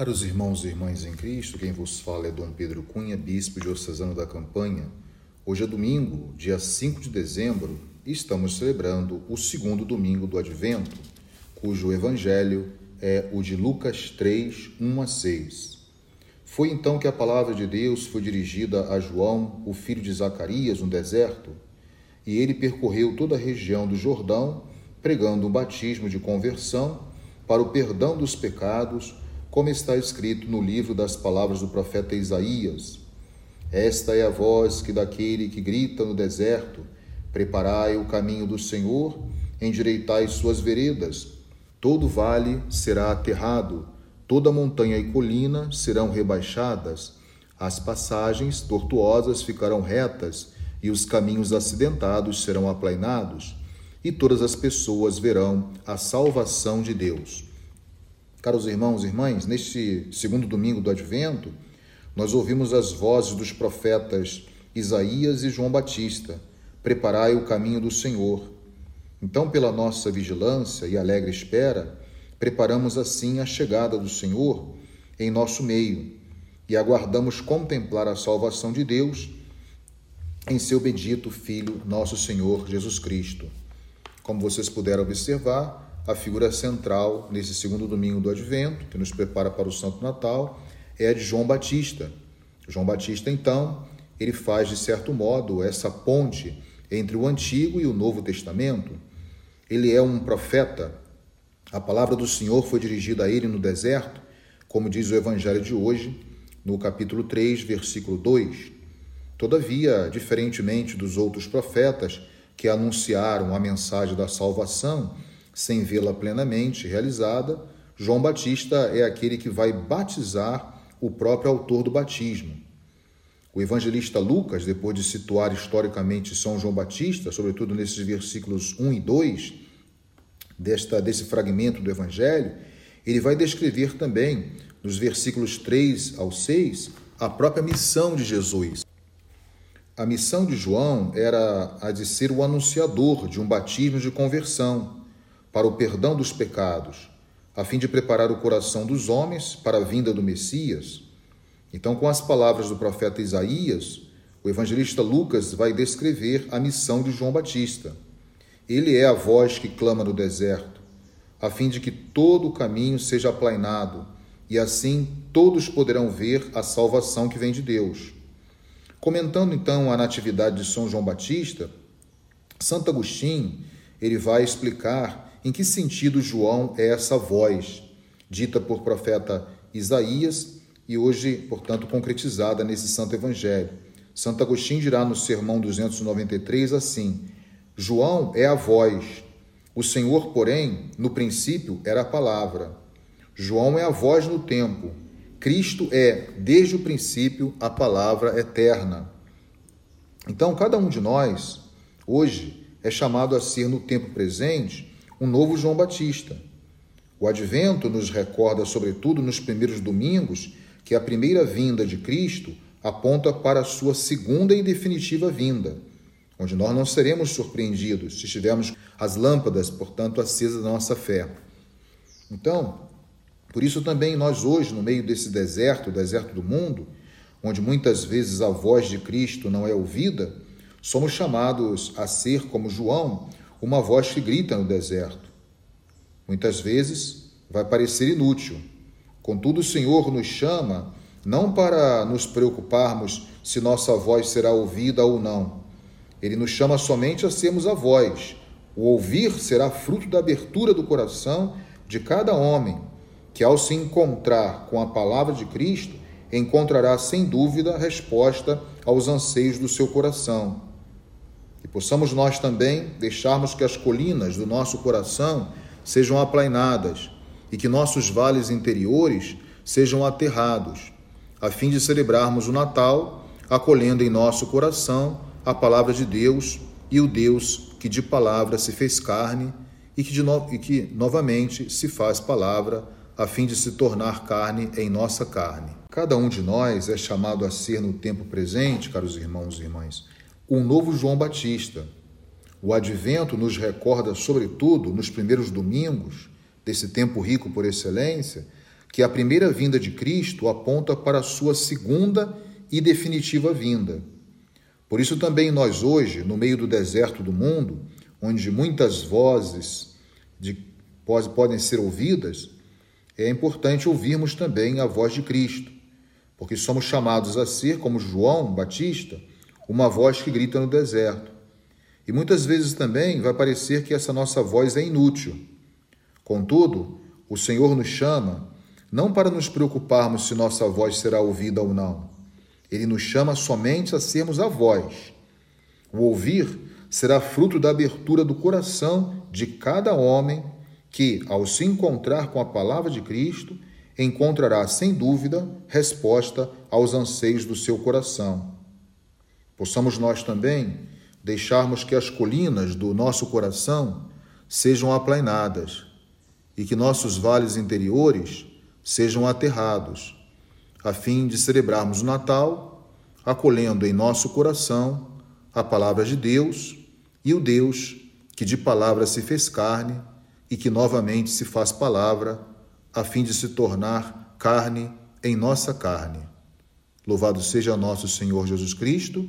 Caros irmãos e irmãs em Cristo, quem vos fala é Dom Pedro Cunha, bispo diocesano da Campanha. Hoje é domingo, dia 5 de dezembro, e estamos celebrando o segundo domingo do Advento, cujo evangelho é o de Lucas 3, 1 a 6. Foi então que a palavra de Deus foi dirigida a João, o filho de Zacarias, no deserto, e ele percorreu toda a região do Jordão, pregando um batismo de conversão para o perdão dos pecados como está escrito no livro das palavras do profeta Isaías. Esta é a voz que daquele que grita no deserto: Preparai o caminho do Senhor, endireitai suas veredas. Todo vale será aterrado, toda montanha e colina serão rebaixadas, as passagens tortuosas ficarão retas e os caminhos acidentados serão aplainados, e todas as pessoas verão a salvação de Deus. Caros irmãos e irmãs, neste segundo domingo do Advento, nós ouvimos as vozes dos profetas Isaías e João Batista: Preparai o caminho do Senhor. Então, pela nossa vigilância e alegre espera, preparamos assim a chegada do Senhor em nosso meio e aguardamos contemplar a salvação de Deus em seu bendito Filho, nosso Senhor Jesus Cristo. Como vocês puderam observar, a figura central nesse segundo domingo do Advento, que nos prepara para o Santo Natal, é a de João Batista. João Batista, então, ele faz, de certo modo, essa ponte entre o Antigo e o Novo Testamento. Ele é um profeta. A palavra do Senhor foi dirigida a ele no deserto, como diz o Evangelho de hoje, no capítulo 3, versículo 2. Todavia, diferentemente dos outros profetas que anunciaram a mensagem da salvação, sem vê-la plenamente realizada, João Batista é aquele que vai batizar o próprio autor do batismo. O evangelista Lucas, depois de situar historicamente São João Batista, sobretudo nesses versículos 1 e 2 desta, desse fragmento do evangelho, ele vai descrever também, nos versículos 3 ao 6, a própria missão de Jesus. A missão de João era a de ser o anunciador de um batismo de conversão para o perdão dos pecados, a fim de preparar o coração dos homens para a vinda do Messias. Então, com as palavras do profeta Isaías, o evangelista Lucas vai descrever a missão de João Batista. Ele é a voz que clama no deserto, a fim de que todo o caminho seja aplainado, e assim todos poderão ver a salvação que vem de Deus. Comentando então a natividade de São João Batista, Santo Agostinho, ele vai explicar em que sentido João é essa voz dita por profeta Isaías e hoje, portanto, concretizada nesse Santo Evangelho? Santo Agostinho dirá no Sermão 293 assim: João é a voz, o Senhor, porém, no princípio era a palavra. João é a voz no tempo. Cristo é, desde o princípio, a palavra eterna. Então, cada um de nós, hoje, é chamado a ser no tempo presente um novo João Batista. O advento nos recorda, sobretudo nos primeiros domingos, que a primeira vinda de Cristo aponta para a sua segunda e definitiva vinda, onde nós não seremos surpreendidos se tivermos as lâmpadas, portanto, acesas da nossa fé. Então, por isso também nós hoje, no meio desse deserto, deserto do mundo, onde muitas vezes a voz de Cristo não é ouvida, somos chamados a ser como João, uma voz que grita no deserto. Muitas vezes vai parecer inútil. Contudo, o Senhor nos chama não para nos preocuparmos se nossa voz será ouvida ou não. Ele nos chama somente a sermos a voz. O ouvir será fruto da abertura do coração de cada homem, que ao se encontrar com a palavra de Cristo, encontrará sem dúvida resposta aos anseios do seu coração. Possamos nós também deixarmos que as colinas do nosso coração sejam aplainadas e que nossos vales interiores sejam aterrados, a fim de celebrarmos o Natal, acolhendo em nosso coração a palavra de Deus e o Deus que de palavra se fez carne e que, no... e que novamente se faz palavra, a fim de se tornar carne em nossa carne. Cada um de nós é chamado a ser no tempo presente, caros irmãos e irmãs, um novo João Batista. O advento nos recorda, sobretudo nos primeiros domingos desse tempo rico por excelência, que a primeira vinda de Cristo aponta para a sua segunda e definitiva vinda. Por isso também nós hoje, no meio do deserto do mundo, onde muitas vozes de, podem ser ouvidas, é importante ouvirmos também a voz de Cristo, porque somos chamados a ser, como João Batista, uma voz que grita no deserto. E muitas vezes também vai parecer que essa nossa voz é inútil. Contudo, o Senhor nos chama não para nos preocuparmos se nossa voz será ouvida ou não. Ele nos chama somente a sermos a voz. O ouvir será fruto da abertura do coração de cada homem que, ao se encontrar com a palavra de Cristo, encontrará, sem dúvida, resposta aos anseios do seu coração. Possamos nós também deixarmos que as colinas do nosso coração sejam aplainadas e que nossos vales interiores sejam aterrados, a fim de celebrarmos o Natal, acolhendo em nosso coração a palavra de Deus e o Deus que de palavra se fez carne e que novamente se faz palavra, a fim de se tornar carne em nossa carne. Louvado seja nosso Senhor Jesus Cristo